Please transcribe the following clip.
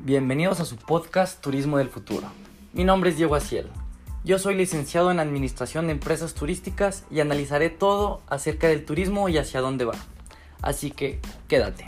Bienvenidos a su podcast Turismo del Futuro. Mi nombre es Diego Aciel. Yo soy licenciado en Administración de Empresas Turísticas y analizaré todo acerca del turismo y hacia dónde va. Así que quédate.